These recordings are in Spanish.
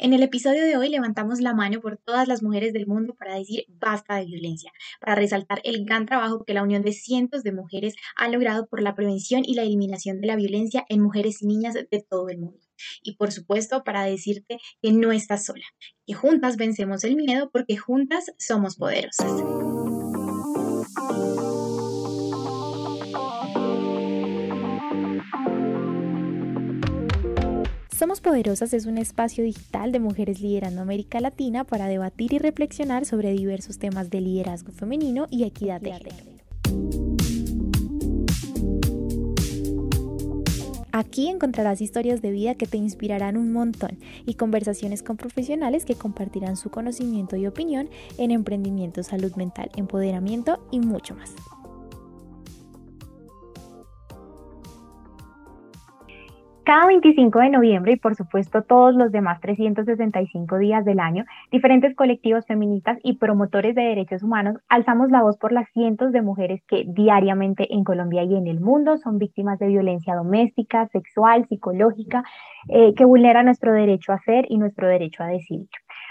En el episodio de hoy levantamos la mano por todas las mujeres del mundo para decir basta de violencia, para resaltar el gran trabajo que la unión de cientos de mujeres ha logrado por la prevención y la eliminación de la violencia en mujeres y niñas de todo el mundo. Y por supuesto, para decirte que no estás sola, que juntas vencemos el miedo porque juntas somos poderosas. Somos Poderosas es un espacio digital de mujeres liderando América Latina para debatir y reflexionar sobre diversos temas de liderazgo femenino y equidad de género. Aquí encontrarás historias de vida que te inspirarán un montón y conversaciones con profesionales que compartirán su conocimiento y opinión en emprendimiento, salud mental, empoderamiento y mucho más. Cada 25 de noviembre y por supuesto todos los demás 365 días del año, diferentes colectivos feministas y promotores de derechos humanos alzamos la voz por las cientos de mujeres que diariamente en Colombia y en el mundo son víctimas de violencia doméstica, sexual, psicológica, eh, que vulnera nuestro derecho a ser y nuestro derecho a decidir.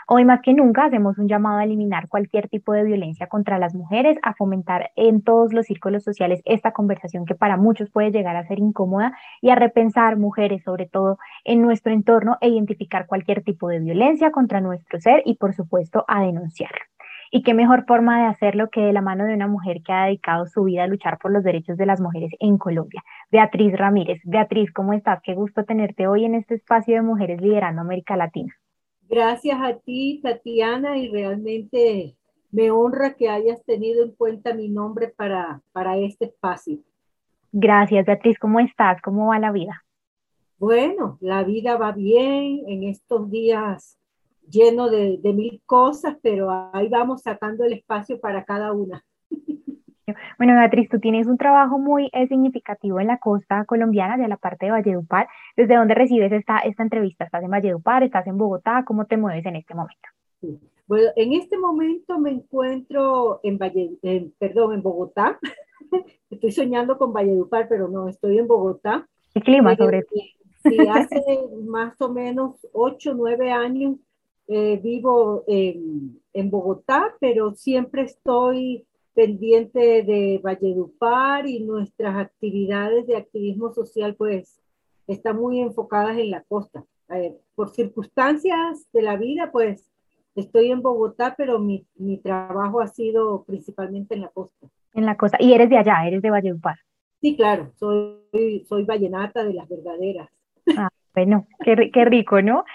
Hoy más que nunca hacemos un llamado a eliminar cualquier tipo de violencia contra las mujeres, a fomentar en todos los círculos sociales esta conversación que para muchos puede llegar a ser incómoda y a repensar mujeres sobre todo en nuestro entorno e identificar cualquier tipo de violencia contra nuestro ser y por supuesto a denunciarlo. Y qué mejor forma de hacerlo que de la mano de una mujer que ha dedicado su vida a luchar por los derechos de las mujeres en Colombia, Beatriz Ramírez. Beatriz, ¿cómo estás? Qué gusto tenerte hoy en este espacio de Mujeres Liderando América Latina. Gracias a ti, Tatiana, y realmente me honra que hayas tenido en cuenta mi nombre para, para este espacio. Gracias, Beatriz. ¿Cómo estás? ¿Cómo va la vida? Bueno, la vida va bien en estos días lleno de, de mil cosas, pero ahí vamos sacando el espacio para cada una. Bueno, Beatriz, tú tienes un trabajo muy eh, significativo en la costa colombiana, de la parte de Valledupar. ¿Desde dónde recibes esta, esta entrevista? ¿Estás en Valledupar? ¿Estás en Bogotá? ¿Cómo te mueves en este momento? Bueno, en este momento me encuentro en, Valle, perdón, en Bogotá. estoy soñando con Valledupar, pero no, estoy en Bogotá. ¿Qué clima eh, sobre ti? Sí, hace más o menos ocho, nueve años eh, vivo en, en Bogotá, pero siempre estoy pendiente de Valledupar y nuestras actividades de activismo social pues están muy enfocadas en la costa. Eh, por circunstancias de la vida pues estoy en Bogotá, pero mi, mi, trabajo ha sido principalmente en la costa. En la costa. ¿Y eres de allá? ¿Eres de Valledupar? Sí, claro, soy, soy vallenata de las verdaderas. Ah, bueno, qué, qué rico, ¿no?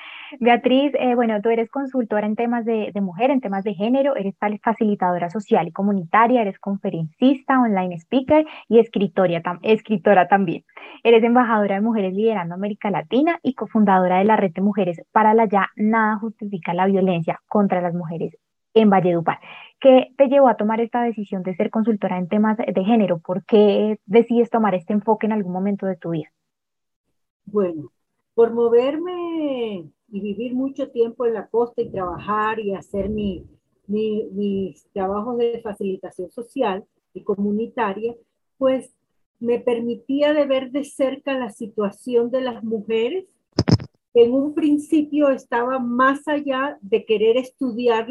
Beatriz, eh, bueno, tú eres consultora en temas de, mujer, en temas de género, eres facilitadora social y comunitaria, eres conferencista, online speaker y escritora también. Eres embajadora de Mujeres Liderando América Latina y cofundadora de la Red de Mujeres para la Ya Nada Justifica la Violencia contra las Mujeres en Valledupar. ¿Qué te llevó a tomar esta decisión de ser consultora en temas de género? ¿Por qué decides tomar este enfoque en algún momento de tu vida? Bueno, por moverme y vivir mucho tiempo en la costa y trabajar y hacer mi, mis trabajos de facilitación social y comunitaria, pues me permitía de ver de cerca la situación de las mujeres en un principio estaba más allá de querer estudiar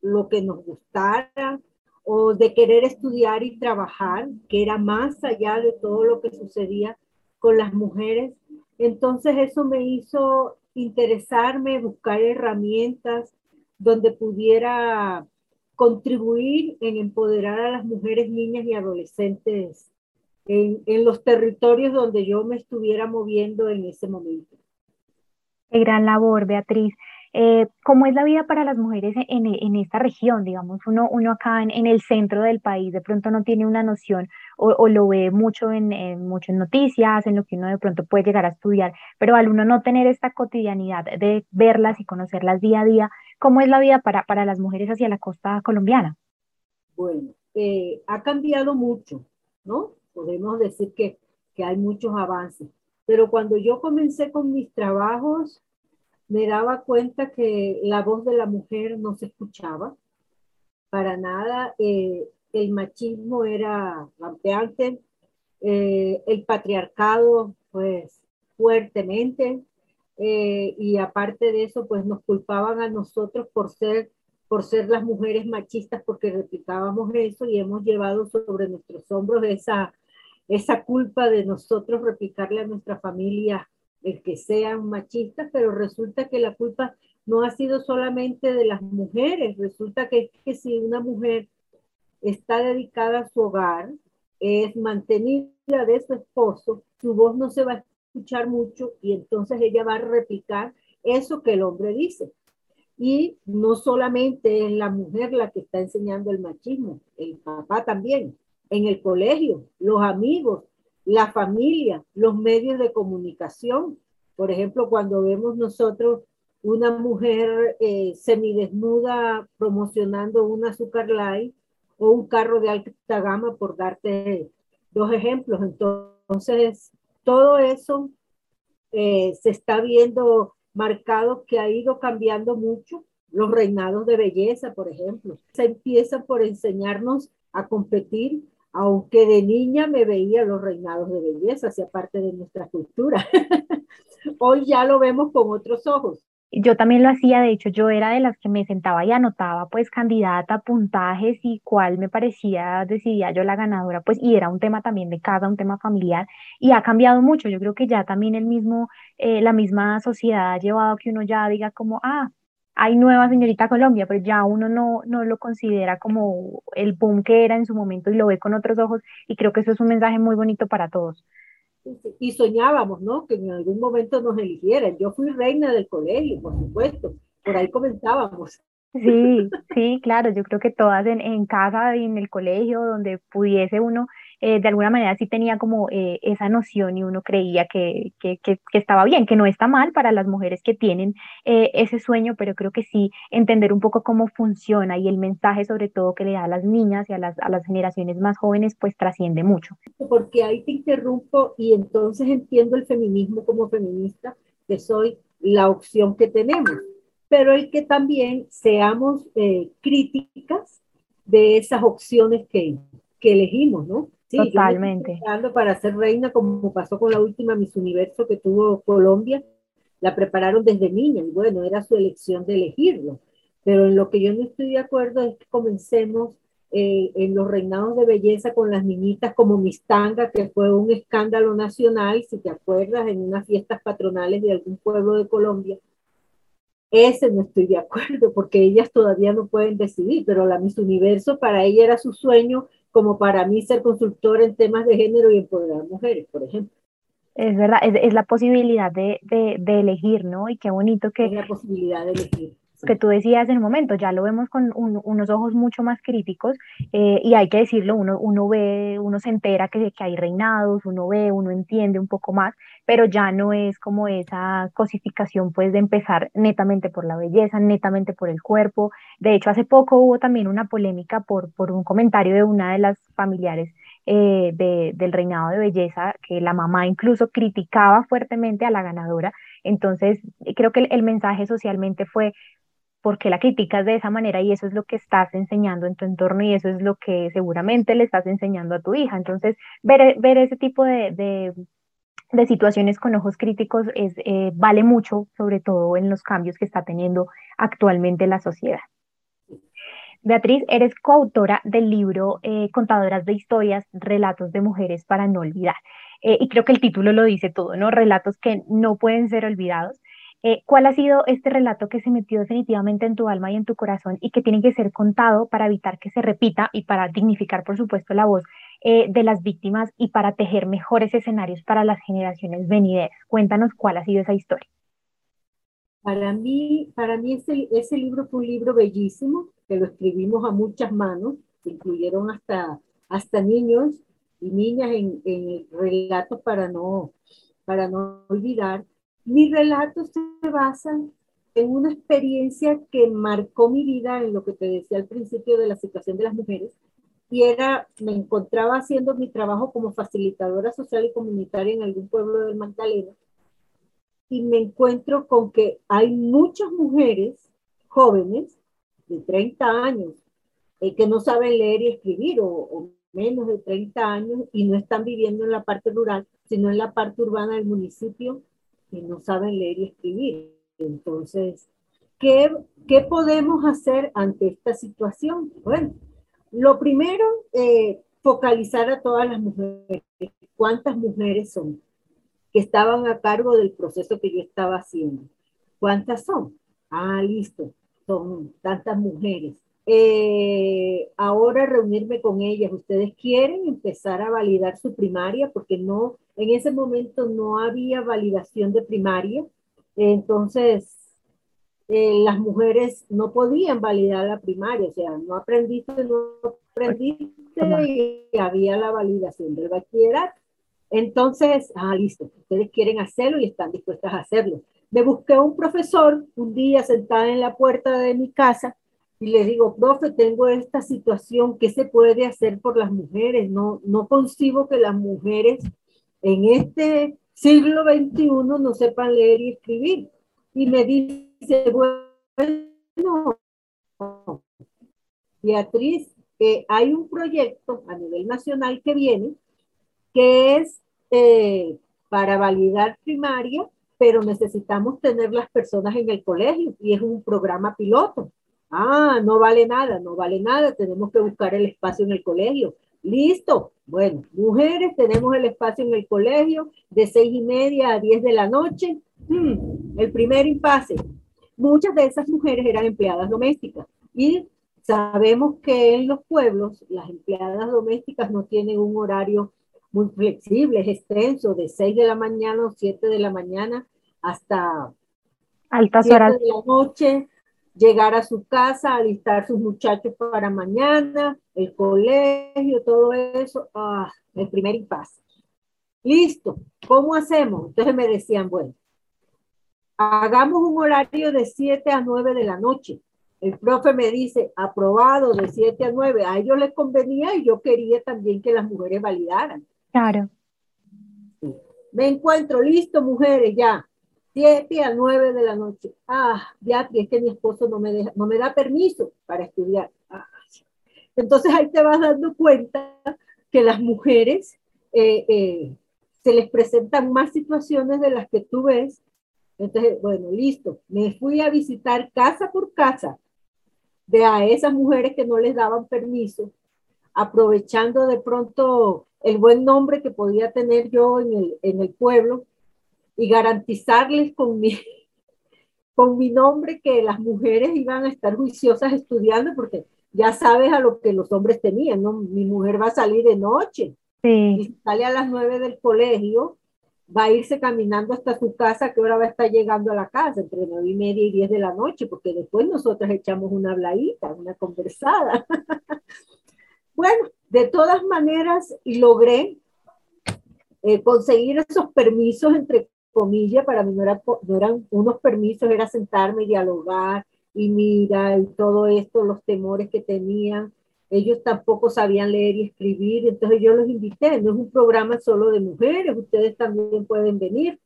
lo que nos gustara o de querer estudiar y trabajar, que era más allá de todo lo que sucedía con las mujeres. Entonces eso me hizo interesarme, buscar herramientas donde pudiera contribuir en empoderar a las mujeres, niñas y adolescentes en, en, los territorios donde yo me estuviera moviendo en ese momento. Qué gran labor, Beatriz. Eh, ¿Cómo es la vida para las mujeres en, en esta región? Digamos, uno, uno acá en, en, el centro del país de pronto no tiene una noción o, o lo ve mucho en, en, muchas noticias, en lo que uno de pronto puede llegar a estudiar, pero al uno no tener esta cotidianidad de verlas y conocerlas día a día, ¿cómo es la vida para, para las mujeres hacia la costa colombiana? Bueno, eh, ha cambiado mucho, ¿no? Podemos decir que, que hay muchos avances, pero cuando yo comencé con mis trabajos, me daba cuenta que la voz de la mujer no se escuchaba para nada. Eh, el machismo era rampeante, eh, el patriarcado, pues fuertemente. eh, y aparte de eso, pues nos culpaban a nosotros por ser, por ser las mujeres machistas porque replicábamos eso y hemos llevado sobre nuestros hombros esa, esa culpa de nosotros replicarle a nuestra familia el que sean machistas, pero resulta que la culpa no ha sido solamente de las mujeres, resulta que, que si una mujer está dedicada a su hogar, es mantenida de su esposo, su voz no se va a escuchar mucho y entonces ella va a replicar eso que el hombre dice. Y no solamente es la mujer la que está enseñando el machismo, el papá también, en el colegio, los amigos, la familia, los medios de comunicación. Por ejemplo, cuando vemos nosotros una mujer eh, semidesnuda promocionando un azúcar light o un carro de alta gama, por darte dos ejemplos. Entonces, todo eso eh, se está viendo marcado que ha ido cambiando mucho. Los reinados de belleza, por ejemplo, se empieza por enseñarnos a competir, aunque de niña me veía los reinados de belleza, hacia parte de nuestra cultura. Hoy ya lo vemos con otros ojos. Yo también lo hacía, de hecho, yo era de las que me sentaba y anotaba pues candidata, puntajes y cuál me parecía, decidía yo la ganadora, pues y era un tema también de casa, un tema familiar y ha cambiado mucho. Yo creo que ya también el mismo, eh, la misma sociedad ha llevado que uno ya diga como, ah, hay nueva señorita Colombia, pero ya uno no, no lo considera como el boom que era en su momento y lo ve con otros ojos y creo que eso es un mensaje muy bonito para todos y soñábamos, ¿no? Que en algún momento nos eligieran. Yo fui reina del colegio, por supuesto. Por ahí comenzábamos. Sí, sí, claro. Yo creo que todas en, en casa y en el colegio, donde pudiese uno eh, de alguna manera sí tenía como eh, esa noción y uno creía que, que, que, estaba bien, que no está mal para las mujeres que tienen eh, ese sueño, pero creo que sí entender un poco cómo funciona y el mensaje sobre todo que le da a las niñas y a las, a las generaciones más jóvenes, pues trasciende mucho. Porque ahí te interrumpo y entonces entiendo el feminismo como feminista, que soy la opción que tenemos, pero hay que también seamos críticas de esas opciones que, que elegimos, ¿no? Sí, Totalmente. Para ser reina, como pasó con la última Miss Universo que tuvo Colombia, la prepararon desde niña y bueno, era su elección de elegirlo. Pero en lo que yo no estoy de acuerdo es que comencemos eh, en los reinados de belleza con las niñitas como Mistanga, que fue un escándalo nacional, si te acuerdas, en unas fiestas patronales de algún pueblo de Colombia. Ese no estoy de acuerdo porque ellas todavía no pueden decidir, pero la Miss Universo para ella era su sueño como para mí ser consultor en temas de género y empoderar mujeres, por ejemplo. Es verdad, es, es la posibilidad de, de, de, elegir, ¿no? Y qué bonito que... Es la posibilidad de elegir que tú decías en el momento, ya lo vemos con unos ojos mucho más críticos eh, y hay que decirlo, uno, uno ve, uno se entera que, que hay reinados, uno ve, uno entiende un poco más, pero ya no es como esa cosificación pues de empezar netamente por la belleza, netamente por el cuerpo. De hecho, hace poco hubo también una polémica por, por un comentario de una de las familiares eh, de, del reinado de belleza, que la mamá incluso criticaba fuertemente a la ganadora. Entonces, creo que el mensaje socialmente fue, porque la criticas de esa manera y eso es lo que estás enseñando en tu entorno y eso es lo que seguramente le estás enseñando a tu hija. Entonces, ver, ver ese tipo de, de, de situaciones con ojos críticos es, eh, vale mucho, sobre todo en los cambios que está teniendo actualmente la sociedad. Beatriz, eres coautora del libro eh, Contadoras de Historias, Relatos de Mujeres para no olvidar. Eh, y creo que el título lo dice todo, ¿no? Relatos que no pueden ser olvidados. Eh, ¿Cuál ha sido este relato que se metió definitivamente en tu alma y en tu corazón y que tiene que ser contado para evitar que se repita y para dignificar, por supuesto, la voz eh, de las víctimas y para tejer mejores escenarios para las generaciones venideras? Cuéntanos cuál ha sido esa historia. Para mí, para mí ese, libro fue un libro bellísimo, que lo escribimos a muchas manos, incluyeron hasta, hasta niños y niñas en, en relatos para no, para no olvidar mis relatos se basan en una experiencia que marcó mi vida en lo que te decía al principio de la situación de las mujeres, y era, me encontraba haciendo mi trabajo como facilitadora social y comunitaria en algún pueblo del Magdalena, y me encuentro con que hay muchas mujeres jóvenes de 30 años eh, que no saben leer y escribir, o, menos de 30 años, y no están viviendo en la parte rural, sino en la parte urbana del municipio y no saben leer y escribir. Entonces, ¿qué, qué podemos hacer ante esta situación? Bueno, lo primero, eh, focalizar a todas las mujeres. ¿Cuántas mujeres son que estaban a cargo del proceso que yo estaba haciendo? ¿Cuántas son? Ah, listo, son tantas mujeres. Eh, ahora reunirme con ellas. Ustedes quieren empezar a validar su primaria porque no, en ese momento no había validación de primaria. Entonces, eh, las mujeres no podían validar la primaria, o sea, no aprendiste, no aprendiste y había la validación del bachillerato. Entonces, ah, listo, ustedes quieren hacerlo y están dispuestas a hacerlo. Me busqué un profesor un día sentada en la puerta de mi casa y le digo, profe, tengo esta situación, ¿qué se puede hacer por las mujeres? No, no concibo que las mujeres en este siglo XXI no sepan leer y escribir. Y me dice, bueno, Beatriz, eh, hay un proyecto a nivel nacional que viene, que es eh, para validar primaria, pero necesitamos tener las personas en el colegio y es un programa piloto. Ah, no vale nada, no vale nada, tenemos que buscar el espacio en el colegio. Listo. Bueno, mujeres, tenemos el espacio en el colegio de seis y media a diez de la noche. Hmm, el primer impasse. Muchas de esas mujeres eran empleadas domésticas y sabemos que en los pueblos las empleadas domésticas no tienen un horario muy flexible, es extenso, de seis de la mañana o siete de la mañana hasta altas horas de la noche, llegar a su casa, alistar sus muchachos para mañana, el colegio, todo eso, ah, el primer impasse. Listo, ¿cómo hacemos? Entonces me decían, bueno, hagamos un horario de 7 a 9 de la noche. El profe me dice, aprobado de 7 a 9. A ellos les convenía y yo quería también que las mujeres validaran. Claro. Me encuentro, listo, mujeres, ya. 7 a 9 de la noche. Ah, ya, es que mi esposo no me, no me da permiso para estudiar. Ah, entonces ahí te vas dando cuenta que las mujeres eh, eh, se les presentan más situaciones de las que tú ves. Entonces, bueno, listo. Me fui a visitar casa por casa de a esas mujeres que no les daban permiso, aprovechando de pronto el buen nombre que podía tener yo en el, en el pueblo y garantizarles con mi, con mi nombre que las mujeres iban a estar juiciosas estudiando, porque ya sabes a lo que los hombres tenían, ¿no? Mi mujer va a salir de noche sí. y sale a las nueve del colegio, va a irse caminando hasta su casa, que ahora va a estar llegando a la casa entre nueve y media y diez de la noche, porque después nosotras echamos una habladita, una conversada. bueno, de todas maneras, logré eh, conseguir esos permisos entre comillas, para mí no, no eran unos permisos, era sentarme y dialogar y mira y todo esto, los temores que tenían. Ellos tampoco sabían leer y escribir, entonces yo los invité, no es un programa solo de mujeres, ustedes también pueden venir.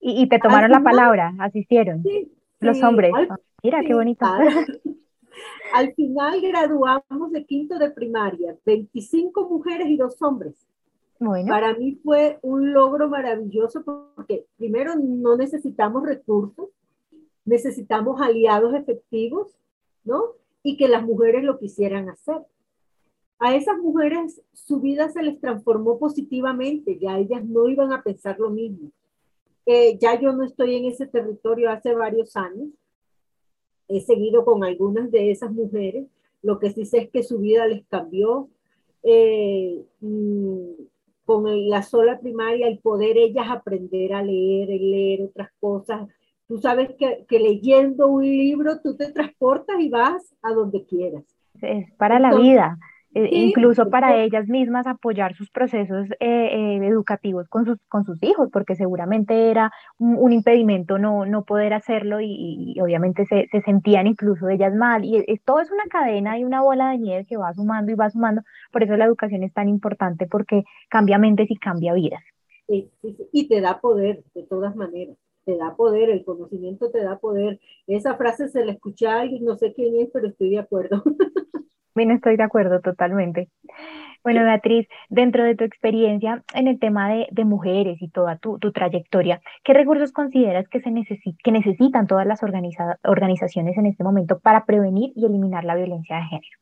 Y, y te tomaron la palabra, asistieron sí, los sí, hombres. al, Mira, sí, qué bonito. Al, al final graduamos de quinto de primaria, 25 mujeres y dos hombres. Bueno. Para mí fue un logro maravilloso porque primero no necesitamos recursos, necesitamos aliados efectivos, ¿no? Y que las mujeres lo quisieran hacer. A esas mujeres su vida se les transformó positivamente, ya ellas no iban a pensar lo mismo. Eh, ya yo no estoy en ese territorio hace varios años. He seguido con algunas de esas mujeres. Lo que sí sé es que su vida les cambió. Eh, con la sola primaria, el poder ellas aprender a leer, leer otras cosas. Tú sabes que, que leyendo un libro tú te transportas y vas a donde quieras. Es para Entonces, la vida. Sí, incluso para ellas mismas apoyar sus procesos eh, eh, educativos con sus, con sus hijos, porque seguramente era un, un impedimento no, no poder hacerlo y, y obviamente se, se, sentían incluso ellas mal. Y es, todo es una cadena y una bola de nieve que va sumando y va sumando. Por eso la educación es tan importante porque cambia mentes y cambia vidas. Sí, sí, y te da poder, de todas maneras te da poder, el conocimiento te da poder. Esa frase se la escuché a alguien, no sé quién es, pero estoy de acuerdo. Bien, estoy de acuerdo totalmente. Bueno, Beatriz, dentro de tu experiencia en el tema de, mujeres y toda tu, trayectoria, ¿qué recursos consideras que, se que necesitan todas las organizaciones en este momento para prevenir y eliminar la violencia de género?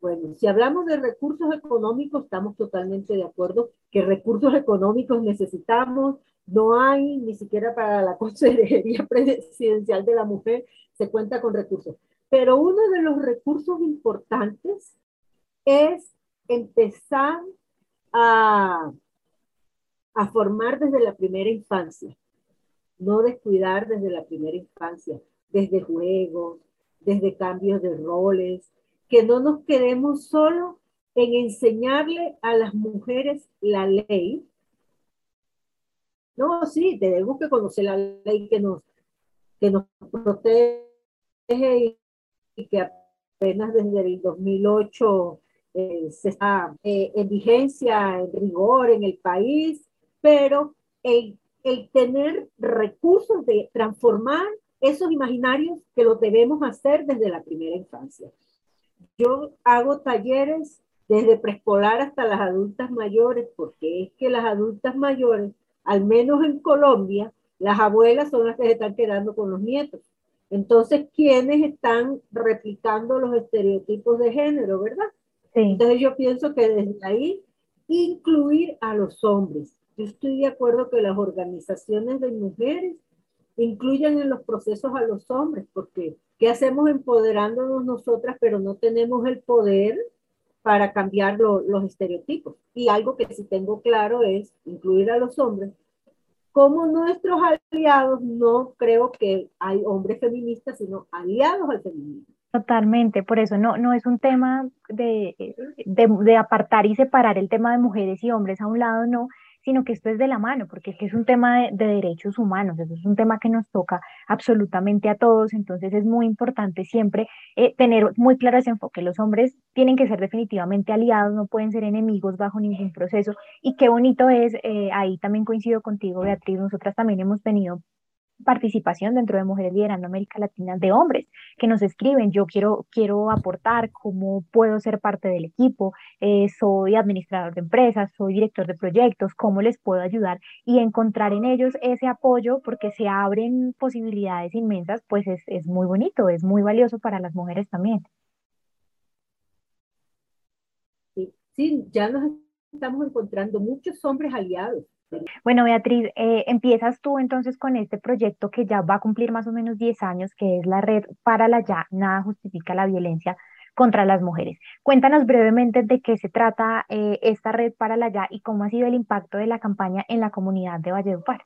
Bueno, si hablamos de recursos económicos, estamos totalmente de acuerdo que recursos económicos necesitamos, no hay ni siquiera para la Consejería Presidencial de la Mujer se cuenta con recursos. Pero uno de los recursos importantes es empezar a, a formar desde la primera infancia, no descuidar desde la primera infancia, desde juegos, desde cambios de roles, que no nos quedemos solo en enseñarle a las mujeres la ley. No, sí, tenemos que conocer la ley que nos, que nos protege y que apenas desde el 2008 eh, se está eh, en vigencia, en rigor en el país, pero el, el tener recursos de transformar esos imaginarios que lo debemos hacer desde la primera infancia. Yo hago talleres desde preescolar hasta las adultas mayores, porque es que las adultas mayores, al menos en Colombia, las abuelas son las que se están quedando con los nietos. Entonces, ¿quiénes están replicando los estereotipos de género, verdad? Entonces yo pienso que desde ahí incluir a los hombres. Yo estoy de acuerdo que las organizaciones de mujeres incluyan en los procesos a los hombres, porque ¿qué hacemos empoderándonos nosotras, pero no tenemos el poder para cambiar los estereotipos? Y algo que sí tengo claro es incluir a los hombres. Como nuestros aliados, no creo que hay hombres feministas, sino aliados al feminismo. Totalmente, por eso no, no es un tema de, de, apartar y separar el tema de mujeres y hombres a un lado, no, sino que esto es de la mano, porque es un tema de, derechos humanos, eso es un tema que nos toca absolutamente a todos, entonces es muy importante siempre eh, tener muy claro ese enfoque. Los hombres tienen que ser definitivamente aliados, no pueden ser enemigos bajo ningún proceso, y qué bonito es, eh, ahí también coincido contigo, Beatriz, nosotras también hemos tenido participación dentro de Mujeres Liderando América Latina de hombres que nos escriben, yo quiero, quiero aportar, cómo puedo ser parte del equipo, eh, soy administrador de empresas, soy director de proyectos, cómo les puedo ayudar y encontrar en ellos ese apoyo porque se abren posibilidades inmensas, pues es, es muy bonito, es muy valioso para las mujeres también. Sí, ya nos estamos encontrando muchos hombres aliados bueno, Beatriz, eh, empiezas tú entonces con este proyecto que ya va a cumplir más o menos 10 años, que es la red para la ya, nada justifica la violencia contra las mujeres. Cuéntanos brevemente de qué se trata eh, esta red para la ya y cómo ha sido el impacto de la campaña en la comunidad de Valledupar.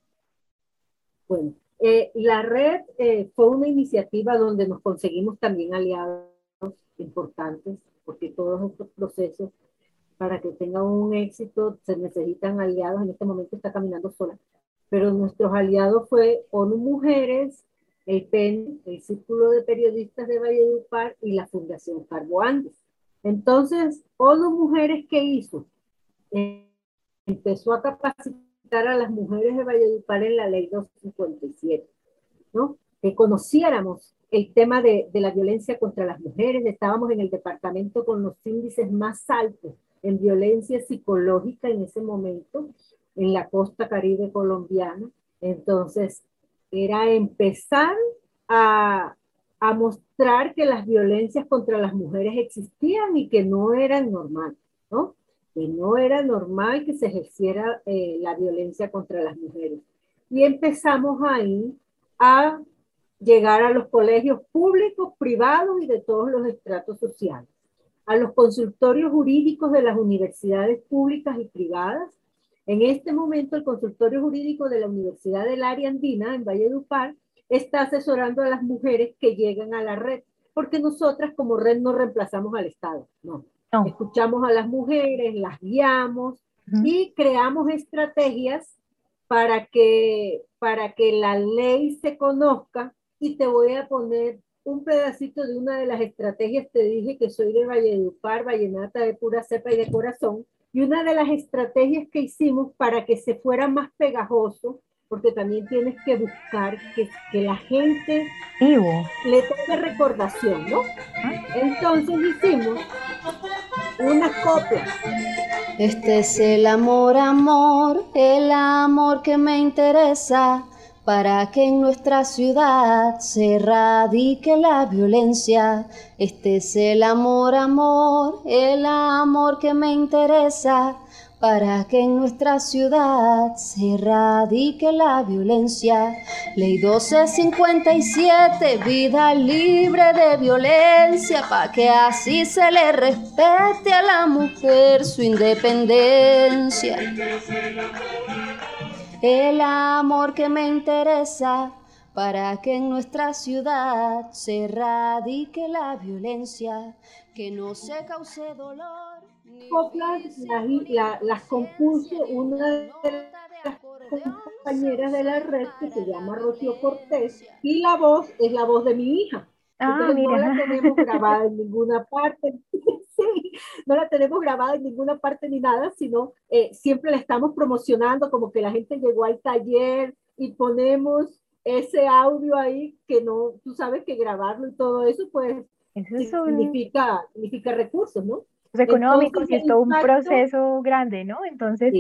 Bueno, eh, la red fue una iniciativa donde nos conseguimos también aliados importantes, porque todos estos procesos para que tenga un éxito se necesitan aliados. En este momento está caminando sola. Pero nuestros aliados fue ONU Mujeres, el PEN, el Círculo de Periodistas de Valledupar y la Fundación Carbo Andes. Entonces, ONU Mujeres, ¿qué hizo? Eh, empezó a capacitar a las mujeres de Valledupar en la ley 257, ¿no? Que conociéramos el tema de, de la violencia contra las mujeres. Estábamos en el departamento con los índices más altos en violencia psicológica en ese momento en la costa caribe colombiana. Entonces, era empezar a, a mostrar que las violencias contra las mujeres existían y que no eran normal, ¿no? Que no era normal que se ejerciera eh, la violencia contra las mujeres. Y empezamos ahí a llegar a los colegios públicos, privados y de todos los estratos sociales a los consultorios jurídicos de las universidades públicas y privadas. En este momento, el consultorio jurídico de la Universidad del Área Andina, en Valledupar, está asesorando a las mujeres que llegan a la red, porque nosotras como red no reemplazamos al Estado, no. Escuchamos a las mujeres, las guiamos y creamos estrategias para que, para que la ley se conozca y te voy a poner un pedacito de una de las estrategias, te dije que soy de Valledupar, Vallenata de pura cepa y de corazón, y una de las estrategias que hicimos para que se fuera más pegajoso, porque también tienes que buscar que, que la gente le toque recordación, ¿no? Entonces hicimos unas coplas. Este es el amor, amor, el amor que me interesa para que en nuestra ciudad se erradique la violencia. Este es el amor, amor, el amor que me interesa para que en nuestra ciudad se erradique la violencia. Ley 1257, vida libre de violencia, para que así se le respete a la mujer su independencia. El amor que me interesa para que en nuestra ciudad se erradique la violencia, que no se cause dolor coplas las, compuso una de las compañeras de la red que se llama Rocío Cortés y la voz es la voz de mi hija. Ah, no la tenemos grabada en ninguna parte, no la tenemos grabada en ninguna parte ni nada, sino eh, siempre la estamos promocionando como que la gente llegó al taller y ponemos ese audio ahí que no, tú sabes que grabarlo y todo eso pues significa, significa recursos, ¿no? económicos y es todo un proceso grande, ¿no? Entonces,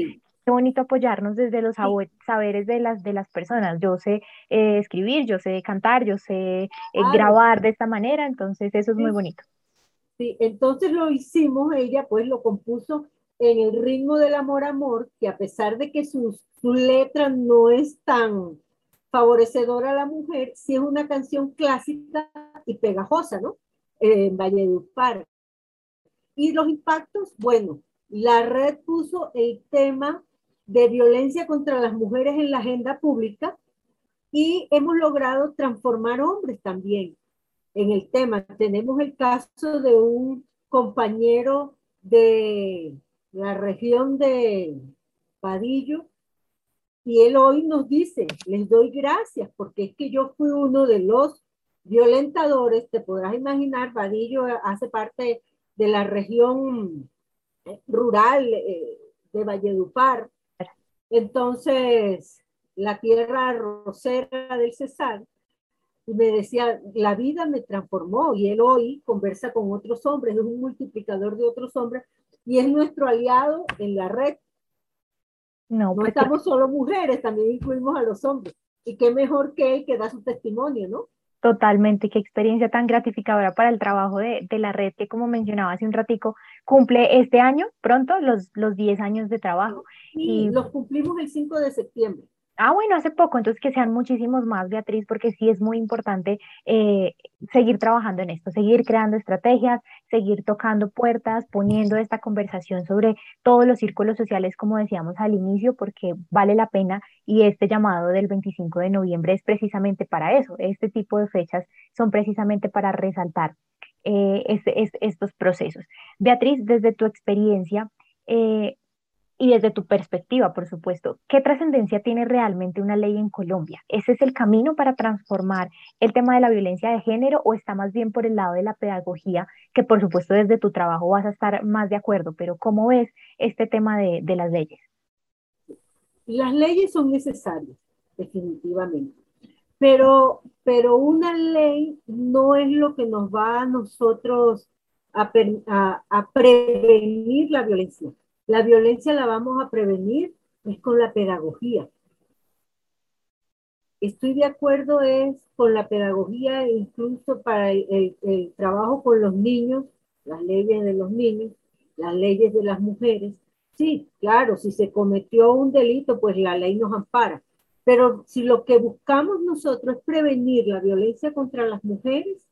qué bonito apoyarnos desde los saberes de las, de las personas. Yo sé eh, escribir, yo sé cantar, yo sé eh, grabar de esta manera, entonces eso es muy bonito. Sí, entonces lo hicimos, ella pues lo compuso en el ritmo del amor amor, que a pesar de que su, su letra no es tan favorecedora a la mujer, sí es una canción clásica y pegajosa, ¿no? En Valledupar. Y los impactos, bueno, la red puso el tema de violencia contra las mujeres en la agenda pública y hemos logrado transformar hombres también en el tema. Tenemos el caso de un compañero de la región de Padillo y él hoy nos dice, les doy gracias porque es que yo fui uno de los violentadores, te podrás imaginar, Padillo hace parte de la región eh, rural eh, de Valledupar. Entonces, la tierra rosera del Cesar, y me decía, la vida me transformó y él hoy conversa con otros hombres, es un multiplicador de otros hombres y es nuestro aliado en la red. No, no estamos solo mujeres, también incluimos a los hombres. Y qué mejor que él que da su testimonio, ¿no? Totalmente, qué experiencia tan gratificadora para el trabajo de, de, la red que como mencionaba hace un ratico, cumple este año, pronto, los, los 10 años de trabajo. y los cumplimos el 5 de septiembre. Ah, bueno, hace poco, entonces que sean muchísimos más, Beatriz, porque sí es muy importante eh, seguir trabajando en esto, seguir creando estrategias, seguir tocando puertas, poniendo esta conversación sobre todos los círculos sociales, como decíamos al inicio, porque vale la pena y este llamado del 25 de noviembre es precisamente para eso. Este tipo de fechas son precisamente para resaltar eh, este, estos procesos. Beatriz, desde tu experiencia, eh, y desde tu perspectiva, por supuesto, ¿qué trascendencia tiene realmente una ley en Colombia? ¿Ese es el camino para transformar el tema de la violencia de género o está más bien por el lado de la pedagogía, que por supuesto desde tu trabajo vas a estar más de acuerdo, pero ¿cómo ves este tema de, las leyes? Las leyes son necesarias, definitivamente, pero, pero una ley no es lo que nos va a nosotros a prevenir la violencia la violencia la vamos a prevenir es con la pedagogía. Estoy de acuerdo es con la pedagogía incluso para el, trabajo con los niños, las leyes de los niños, las leyes de las mujeres. Sí, claro, si se cometió un delito, pues la ley nos ampara. Pero si lo que buscamos nosotros es prevenir la violencia contra las mujeres,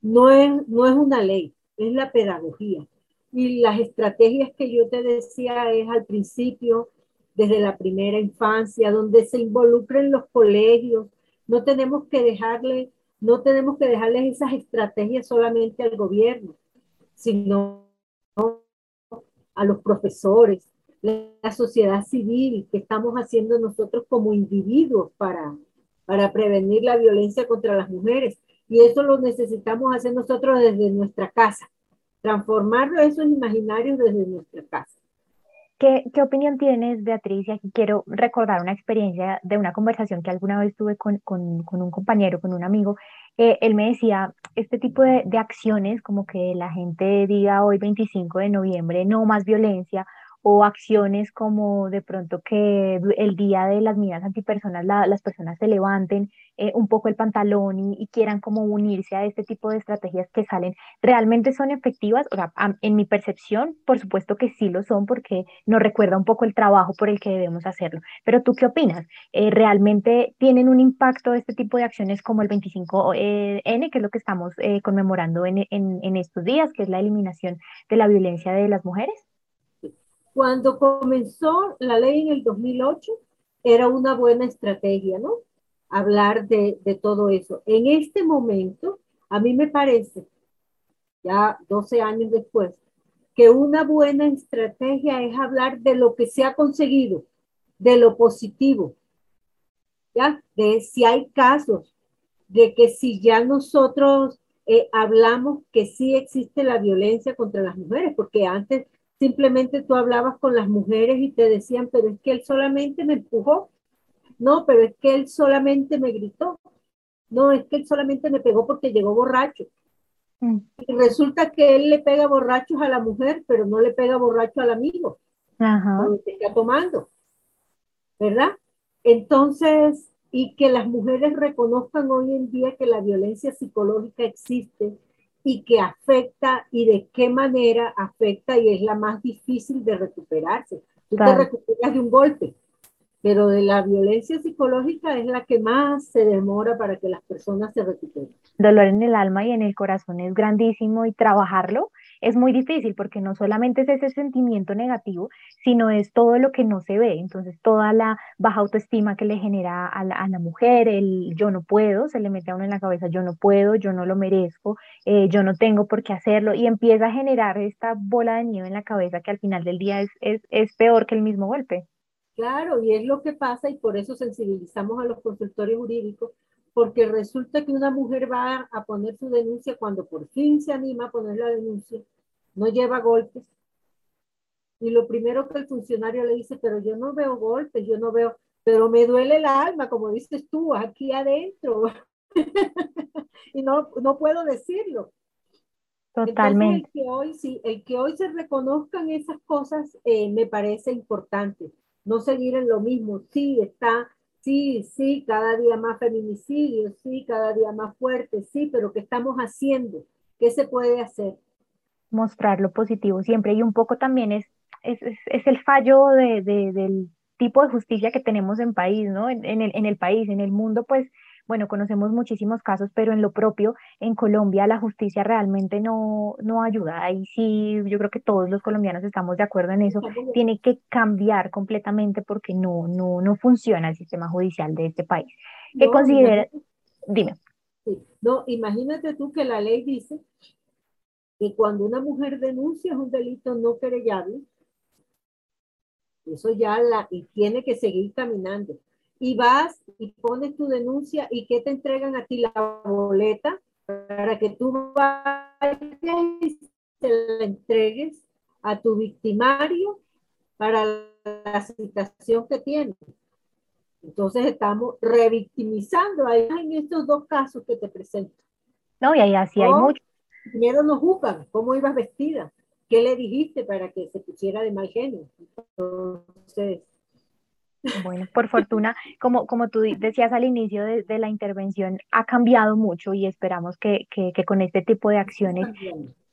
no es, no es una ley, es la pedagogía. Y las estrategias que yo te decía es al principio, desde la primera infancia, donde se involucren los colegios. No tenemos que dejarle, no tenemos que dejarles esas estrategias solamente al gobierno, sino a los profesores, la sociedad civil, que estamos haciendo nosotros como individuos para, para prevenir la violencia contra las mujeres. Y eso lo necesitamos hacer nosotros desde nuestra casa transformarlo esos imaginarios desde nuestra casa. ¿Qué, ¿Qué, opinión tienes, Beatriz? Y aquí quiero recordar una experiencia de una conversación que alguna vez tuve con, con, un compañero, con un amigo. Eh, él me decía, este tipo de, de acciones, como que la gente diga hoy 25 de noviembre, no más violencia, o acciones como de pronto que el día de las medidas antipersonas las personas se levanten eh, un poco el pantalón y, quieran como unirse a este tipo de estrategias que salen, ¿realmente son efectivas? O sea, en mi percepción, por supuesto que sí lo son porque nos recuerda un poco el trabajo por el que debemos hacerlo. Pero tú qué opinas? Eh, ¿Realmente tienen un impacto este tipo de acciones como el 25N, eh, que es lo que estamos conmemorando en, en, en estos días, que es la eliminación de la violencia de las mujeres? Cuando comenzó la ley en el 2008, era una buena estrategia, ¿no? Hablar de, de todo eso. En este momento, a mí me parece, ya 12 años después, que una buena estrategia es hablar de lo que se ha conseguido, de lo positivo, ¿ya? De si hay casos, de que si ya nosotros eh, hablamos que sí existe la violencia contra las mujeres, porque antes Simplemente tú hablabas con las mujeres y te decían, pero es que él solamente me empujó. No, pero es que él solamente me gritó. No, es que él solamente me pegó porque llegó borracho. Mm. Y resulta que él le pega borrachos a la mujer, pero no le pega borracho al amigo. Ajá. Que está tomando. ¿Verdad? Entonces, y que las mujeres reconozcan hoy en día que la violencia psicológica existe y que afecta y de qué manera afecta y es la más difícil de recuperarse. Tú te recuperas de un golpe, pero de la violencia psicológica es la que más se demora para que las personas se recuperen. Dolor en el alma y en el corazón es grandísimo y trabajarlo es muy difícil porque no solamente es ese sentimiento negativo, sino es todo lo que no se ve. Entonces, toda la baja autoestima que le genera a la, mujer, el yo no puedo, se le mete a uno en la cabeza, yo no puedo, yo no lo merezco, eh, yo no tengo por qué hacerlo, y empieza a generar esta bola de nieve en la cabeza que al final del día es, es, es peor que el mismo golpe. Claro, y es lo que pasa y por eso sensibilizamos a los consultores jurídicos, porque resulta que una mujer va a poner su denuncia cuando por fin se anima a poner la denuncia, no lleva golpes. Y lo primero que el funcionario le dice, pero yo no veo golpes, yo no veo, pero me duele el alma, como dices tú, aquí adentro. y no, no puedo decirlo. Totalmente. el, que hoy, sí, el que hoy se reconozcan esas cosas eh, me parece importante. No seguir en lo mismo. Sí, está Sí, sí, cada día más feminicidios, sí, cada día más fuertes, sí, pero ¿qué estamos haciendo? ¿Qué se puede hacer? Mostrar lo positivo siempre y un poco también es, es, es, el fallo de, de, del tipo de justicia que tenemos en país, ¿no? En, el, en el país, en el mundo, pues bueno, conocemos muchísimos casos, pero en lo propio, en Colombia, la justicia realmente no, no ayuda. Ahí sí, yo creo que todos los colombianos estamos de acuerdo en eso. Tiene que cambiar completamente porque no, no, no funciona el sistema judicial de este país. ¿Qué considera? Dime. No, imagínate tú que la ley dice que cuando una mujer denuncia es un delito no querellable, eso ya la, y tiene que seguir caminando y vas y pones tu denuncia y que te entregan a ti la boleta para que tú vayas y se la entregues a tu victimario para la situación que tiene. Entonces estamos revictimizando ahí en estos dos casos que te presento. No, y ahí así hay mucho. Primero nos juzgan cómo ibas vestida, qué le dijiste para que se pusiera de mal genio. Entonces, bueno, por fortuna, como, como tú decías al inicio de, la intervención, ha cambiado mucho y esperamos que, que, con este tipo de acciones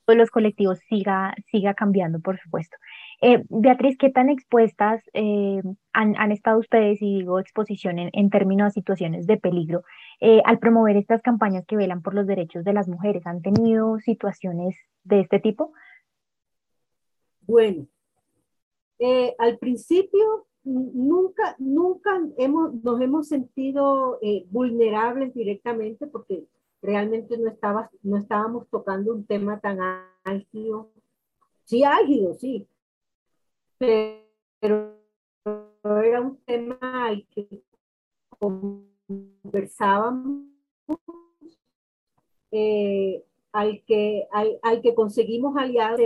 todos los colectivos siga, siga cambiando, por supuesto. Eh, Beatriz, ¿qué tan expuestas eh, han, han, estado ustedes, y digo exposición en, en términos de situaciones de peligro, eh, al promover estas campañas que velan por los derechos de las mujeres? ¿Han tenido situaciones de este tipo? Bueno, al principio nunca, nunca hemos, nos hemos sentido eh, vulnerables directamente porque realmente no, estaba, no estábamos tocando un tema tan álgido. Sí, álgido, sí. Pero, era un tema al que conversábamos, eh, al, que, al, que conseguimos aliados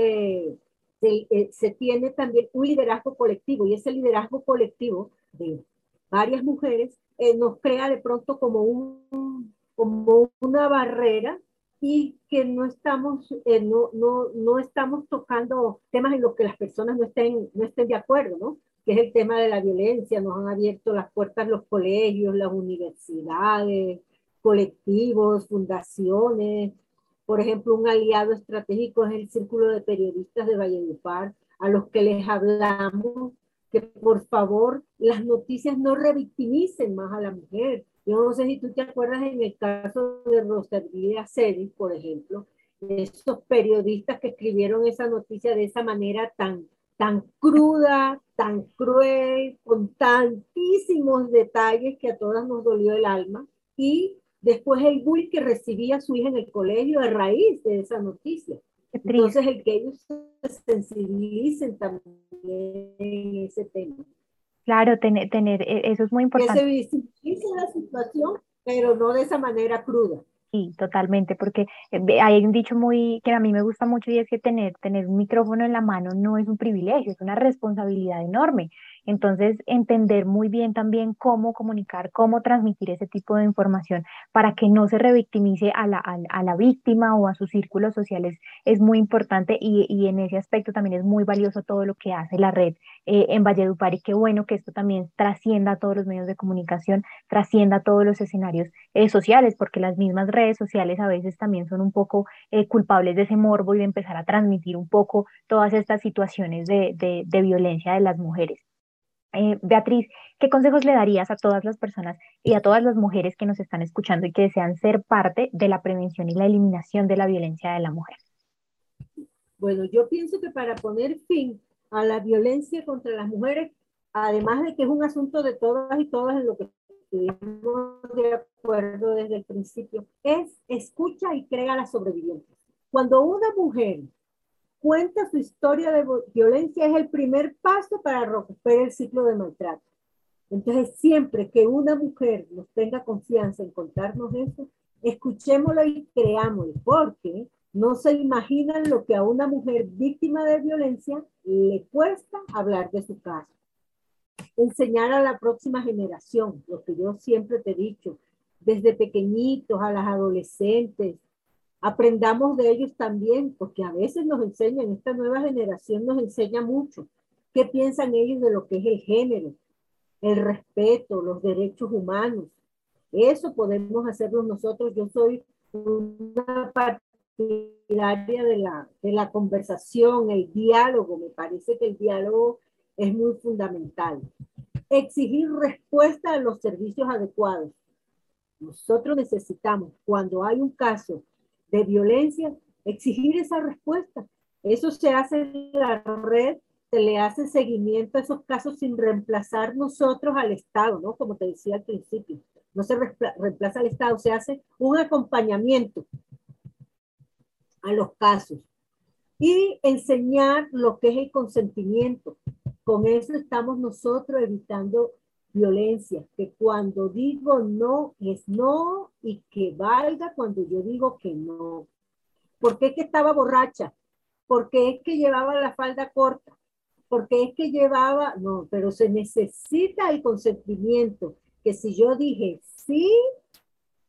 eh, se, tiene también un liderazgo colectivo y ese liderazgo colectivo de varias mujeres eh, nos crea de pronto como, un, como una barrera y que no estamos, eh, no, no, no, estamos tocando temas en los que las personas no estén, no estén de acuerdo, ¿no? que es el tema de la violencia. Nos han abierto las puertas los colegios, las universidades, colectivos, fundaciones. Por ejemplo, un aliado estratégico es el Círculo de Periodistas de Valledupar, a los que les hablamos que por favor las noticias no revictimicen más a la mujer, yo no sé si tú te acuerdas en el caso de Rosalía Celis, por ejemplo, esos periodistas que escribieron esa noticia de esa manera tan, tan cruda, tan cruel, con tantísimos detalles que a todas nos dolió el alma. Y después el bullying que recibía su hija en el colegio a raíz de esa noticia. Entonces, el que ellos se sensibilicen también en ese tema. Claro, tener, tener, e, eso es muy importante. Que se visibilice la situación, pero no de esa manera cruda. Sí, totalmente, porque eh, hay un dicho muy que a mí me gusta mucho y es que tener, tener un micrófono en la mano no es un privilegio, es una responsabilidad enorme. Entonces, entender muy bien también cómo comunicar, cómo transmitir ese tipo de información para que no se revictimice a la, víctima o a sus círculos sociales es muy importante y, en ese aspecto también es muy valioso todo lo que hace la red eh, en Valledupar y qué bueno que esto también trascienda a todos los medios de comunicación, trascienda a todos los escenarios eh, sociales, porque las mismas redes sociales a veces también son un poco eh, culpables de ese morbo y de empezar a transmitir un poco todas estas situaciones de violencia de las mujeres. Eh, Beatriz, ¿qué consejos le darías a todas las personas y a todas las mujeres que nos están escuchando y que desean ser parte de la prevención y la eliminación de la violencia de la mujer? Bueno, yo pienso que para poner fin a la violencia contra las mujeres, además de que es un asunto de todas y todas en lo que estuvimos de acuerdo desde el principio, es escucha y crea a las sobrevivientes. Cuando una mujer cuenta su historia de violencia es el primer paso para romper el ciclo de maltrato. Entonces, siempre que una mujer nos tenga confianza en contarnos eso, escuchémoslo y creámoslo, porque no se imaginan lo que a una mujer víctima de violencia le cuesta hablar de su caso. Enseñar a la próxima generación, lo que yo siempre te he dicho, desde pequeñitos a las adolescentes, aprendamos de ellos también, porque a veces nos enseñan, esta nueva generación nos enseña mucho. ¿Qué piensan ellos de lo que es el género, el respeto, los derechos humanos? Eso podemos hacerlo nosotros. Yo soy una partidaria de la, de la conversación, el diálogo. Me parece que el diálogo es muy fundamental. Exigir respuesta a los servicios adecuados. Nosotros necesitamos, cuando hay un caso de violencia, exigir esa respuesta. Eso se hace en la red, se le hace seguimiento a esos casos sin reemplazar nosotros al Estado, ¿no? Como te decía al principio, no se reemplaza al Estado, se hace un acompañamiento a los casos y enseñar lo que es el consentimiento. Con eso estamos nosotros evitando violencia, que cuando digo no es no y que valga cuando yo digo que no. ¿Por qué es que estaba borracha? Porque es que llevaba la falda corta? Porque es que llevaba, no, pero se necesita el consentimiento, que si yo dije sí,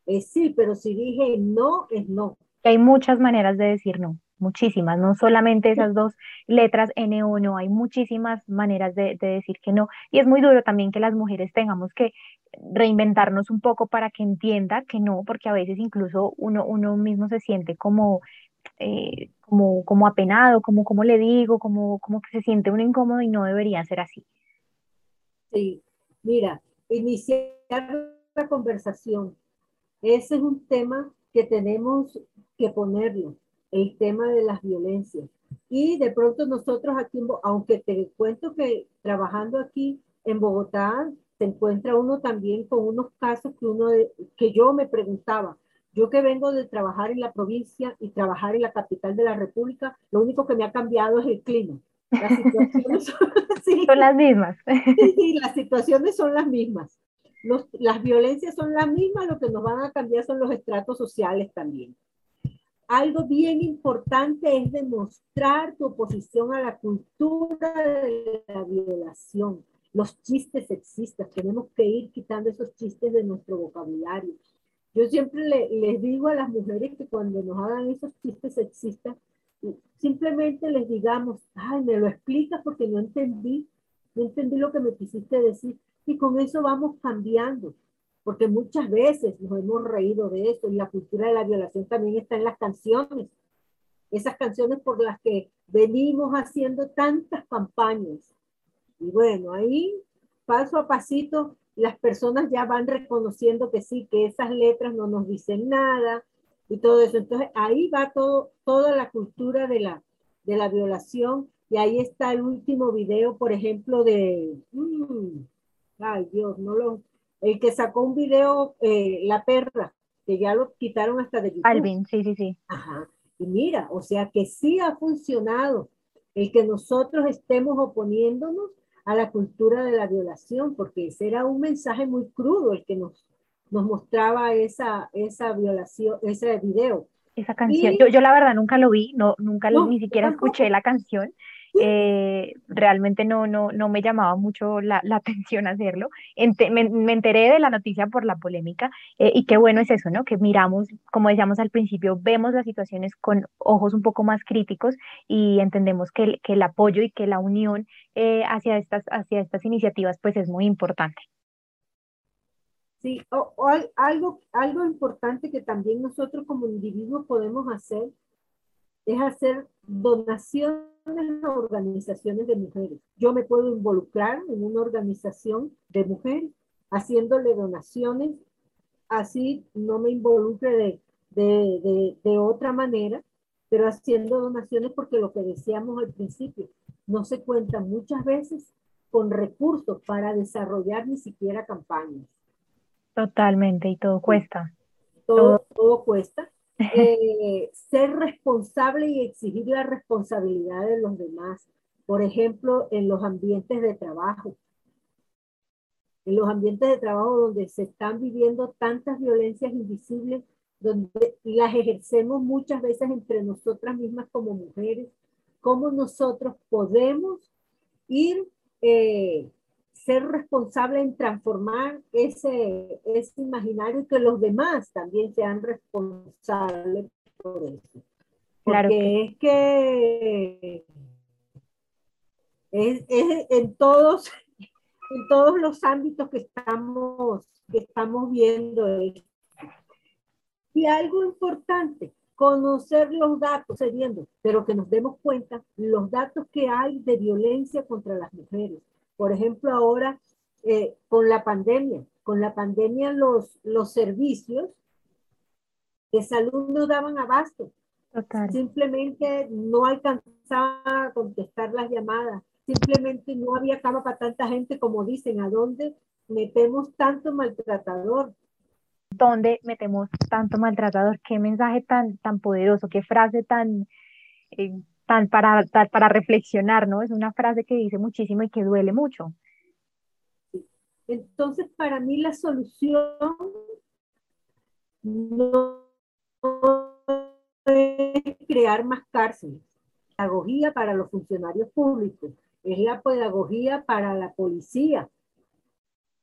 es sí, pero si dije no, es no. Hay muchas maneras de decir no muchísimas, no solamente esas dos letras N o no, hay muchísimas maneras de, decir que no. Y es muy duro también que las mujeres tengamos que reinventarnos un poco para que entienda que no, porque a veces incluso uno, uno mismo se siente como, eh, como, como apenado, como, como le digo, como, como que se siente uno incómodo y no debería ser así. Sí, mira, iniciar la conversación. Ese es un tema que tenemos que ponerlo el tema de las violencias. Y de pronto nosotros aquí, aunque te cuento que trabajando aquí en Bogotá, se encuentra uno también con unos casos que, uno que yo me preguntaba. Yo que vengo de trabajar en la provincia y trabajar en la capital de la República, lo único que me ha cambiado es el clima. Las situaciones son, las mismas. Sí, las situaciones son las mismas. las violencias son las mismas, lo que nos van a cambiar son los estratos sociales también. Algo bien importante es demostrar tu oposición a la cultura de la violación. Los chistes sexistas, tenemos que ir quitando esos chistes de nuestro vocabulario. Yo siempre les digo a las mujeres que cuando nos hagan esos chistes sexistas, simplemente les digamos, ay, me lo explicas porque no entendí, no entendí lo que me quisiste decir. Y con eso vamos cambiando, porque muchas veces nos hemos reído de eso y la cultura de la violación también está en las canciones. Esas canciones por las que venimos haciendo tantas campañas. Y bueno, ahí paso a pasito las personas ya van reconociendo que sí, que esas letras no nos dicen nada y todo eso. Entonces ahí va todo, toda la cultura de la, de la violación y ahí está el último video, por ejemplo, de, mm, ay Dios, no lo, el que sacó un video, eh, La Perra, que ya lo quitaron hasta de YouTube. Alvin, sí, sí, sí. Ajá. Y mira, o sea que sí ha funcionado el que nosotros estemos oponiéndonos a la cultura de la violación, porque ese era un mensaje muy crudo el que nos, nos mostraba esa, esa violación, ese video. Esa canción, yo, yo la verdad nunca lo vi, no, nunca ni siquiera escuché la canción, eh, realmente no, no, no me llamaba mucho la, la atención hacerlo. me, me, enteré de la noticia por la polémica eh, y qué bueno es eso, ¿no? Que miramos, como decíamos al principio, vemos las situaciones con ojos un poco más críticos y entendemos que el, que el apoyo y que la unión eh, hacia, estas, hacia estas iniciativas pues es muy importante. Sí, o, algo, algo importante que también nosotros como individuos podemos hacer es hacer donaciones organizaciones de mujeres. Yo me puedo involucrar en una organización de mujeres haciéndole donaciones, así no me involucre de, de, de, de otra manera, pero haciendo donaciones porque lo que decíamos al principio, no se cuenta muchas veces con recursos para desarrollar ni siquiera campañas. Totalmente, y todo cuesta. Todo, todo cuesta. Eh, ser responsable y exigir la responsabilidad de los demás. Por ejemplo, en los ambientes de trabajo. En los ambientes de trabajo donde se están viviendo tantas violencias invisibles, donde las ejercemos muchas veces entre nosotras mismas como mujeres, cómo nosotros podemos ir eh, ser responsable en transformar ese, ese imaginario y que los demás también sean responsables por eso. Porque es que es, es, en todos en todos los ámbitos que estamos que estamos viendo y algo importante conocer los datos pero que nos demos cuenta los datos que hay de violencia contra las mujeres por ejemplo, ahora eh, con la pandemia, con la pandemia los, los servicios de salud no daban abasto. Simplemente no alcanzaba a contestar las llamadas. Simplemente no había cama para tanta gente como dicen. ¿A dónde metemos tanto maltratador? ¿Dónde metemos tanto maltratador? Qué mensaje tan, tan poderoso, qué frase tan, eh, para, para reflexionar, ¿no? Es una frase que dice muchísimo y que duele mucho. Entonces, para mí la solución no es crear más cárceles. Pedagogía para los funcionarios públicos, es la pedagogía para la policía.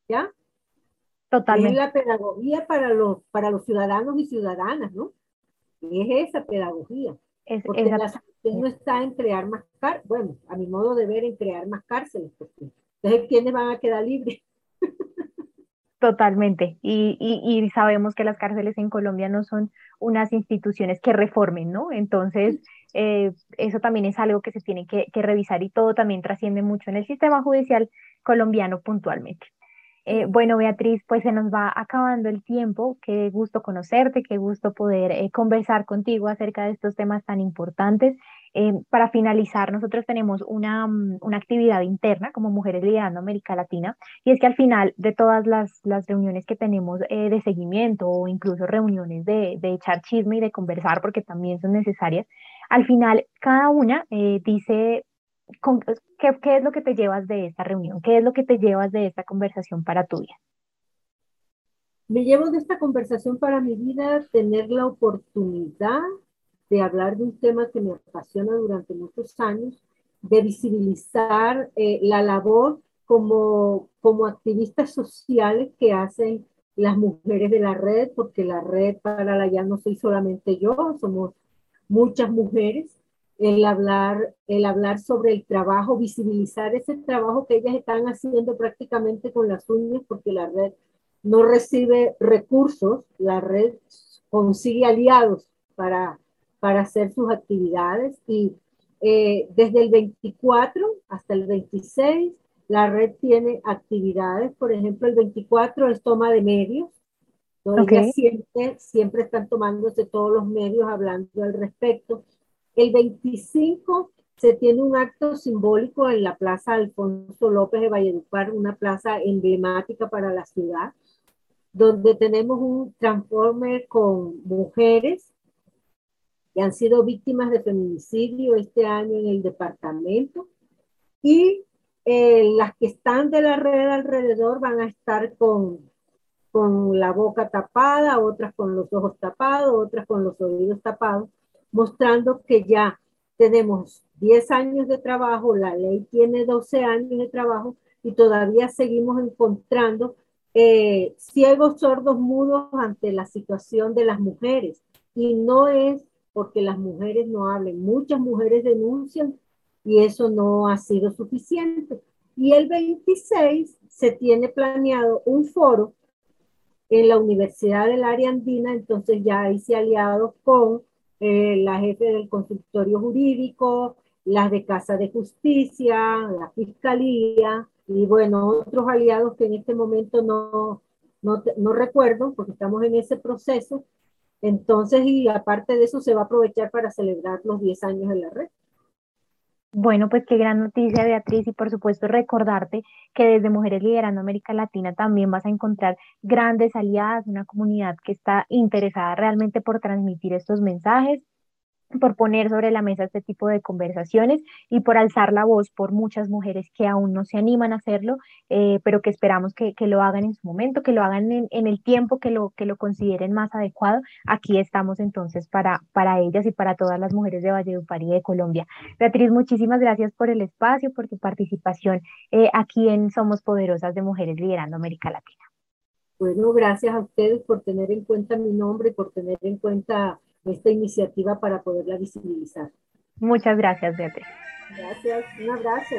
¿Ya? Totalmente. Es la pedagogía para los, para los ciudadanos y ciudadanas, ¿no? Es esa pedagogía. Es, Porque la solución no está en crear más cárceles, bueno, a mi modo de ver, en crear más cárceles, porque entonces, ¿quiénes van a quedar libres? Totalmente. Y, y, sabemos que las cárceles en Colombia no son unas instituciones que reformen, ¿no? Entonces, eh, eso también es algo que se tiene que, que revisar y todo también trasciende mucho en el sistema judicial colombiano puntualmente. Eh, bueno, Beatriz, pues se nos va acabando el tiempo. Qué gusto conocerte, qué gusto poder eh, conversar contigo acerca de estos temas tan importantes. Eh, para finalizar, nosotros tenemos una, mm, una, actividad interna como Mujeres Liderando América Latina y es que al final de todas las, las reuniones que tenemos de seguimiento o incluso reuniones de, de, echar chisme y de conversar, porque también son necesarias, al final cada una dice ¿qué, ¿qué es lo que te llevas de esta reunión? ¿Qué es lo que te llevas de esta conversación para tu vida? Me llevo de esta conversación para mi vida tener la oportunidad de hablar de un tema que me apasiona durante muchos años, de visibilizar eh, la labor como, como activistas sociales que hacen las mujeres de la red, porque la red para la ya no soy solamente yo, somos muchas mujeres, el hablar, el hablar sobre el trabajo, visibilizar ese trabajo que ellas están haciendo prácticamente con las uñas, porque la red no recibe recursos, la red consigue aliados para, para hacer sus actividades. Y eh, desde el 24 hasta el 26 la red tiene actividades, por ejemplo, el 24 es toma de medios, donde siempre, siempre están tomándose todos los medios hablando al respecto. El 25 se tiene un acto simbólico en la Plaza Alfonso López de Valledupar, una plaza emblemática para la ciudad, donde tenemos un transformer con mujeres que han sido víctimas de feminicidio este año en el departamento. Y eh, las que están de la red alrededor van a estar con, con la boca tapada, otras con los ojos tapados, otras con los oídos tapados, mostrando que ya tenemos 10 años de trabajo, la ley tiene 12 años de trabajo y todavía seguimos encontrando eh, ciegos, sordos, mudos ante la situación de las mujeres. Y no es porque las mujeres no hablen. Muchas mujeres denuncian y eso no ha sido suficiente. Y el 26 se tiene planeado un foro en la Universidad del Área Andina, entonces ya hice aliados con eh, la jefe del consultorio jurídico, las de Casa de Justicia, la Fiscalía, y bueno, otros aliados que en este momento no, no, no recuerdo porque estamos en ese proceso. Entonces, y aparte de eso, se va a aprovechar para celebrar los 10 años de la red. Bueno, pues qué gran noticia, Beatriz, y por supuesto recordarte que desde Mujeres Liderando América Latina también vas a encontrar grandes aliadas, una comunidad que está interesada realmente por transmitir estos mensajes, por poner sobre la mesa este tipo de conversaciones y por alzar la voz por muchas mujeres que aún no se animan a hacerlo, eh, pero que esperamos que, lo hagan en su momento, que lo hagan en, el tiempo que lo, que lo consideren más adecuado. Aquí estamos entonces para, para ellas y para todas las mujeres de Valledupar y de Colombia. Beatriz, muchísimas gracias por el espacio, por tu participación eh, aquí en Somos Poderosas de Mujeres Liderando América Latina. Bueno, gracias a ustedes por tener en cuenta mi nombre, por tener en cuenta esta iniciativa para poderla visibilizar. Muchas gracias, Beatriz. Gracias, un abrazo.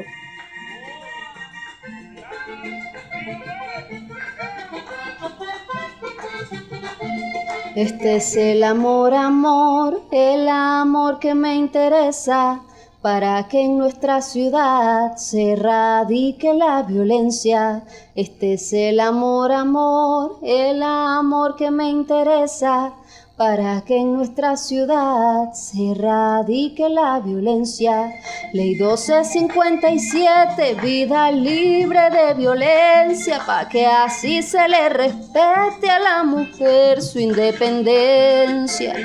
Este es el amor, amor, el amor que me interesa para que en nuestra ciudad se erradique la violencia. Este es el amor, amor, el amor que me interesa para que en nuestra ciudad se erradique la violencia. Ley 1257, vida libre de violencia, para que así se le respete a la mujer su independencia.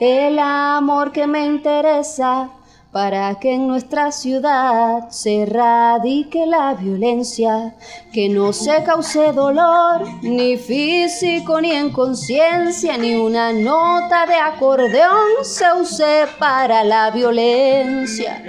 El amor que me interesa para que en nuestra ciudad se erradique la violencia, que no se cause dolor, ni físico ni en conciencia, ni una nota de acordeón se use para la violencia.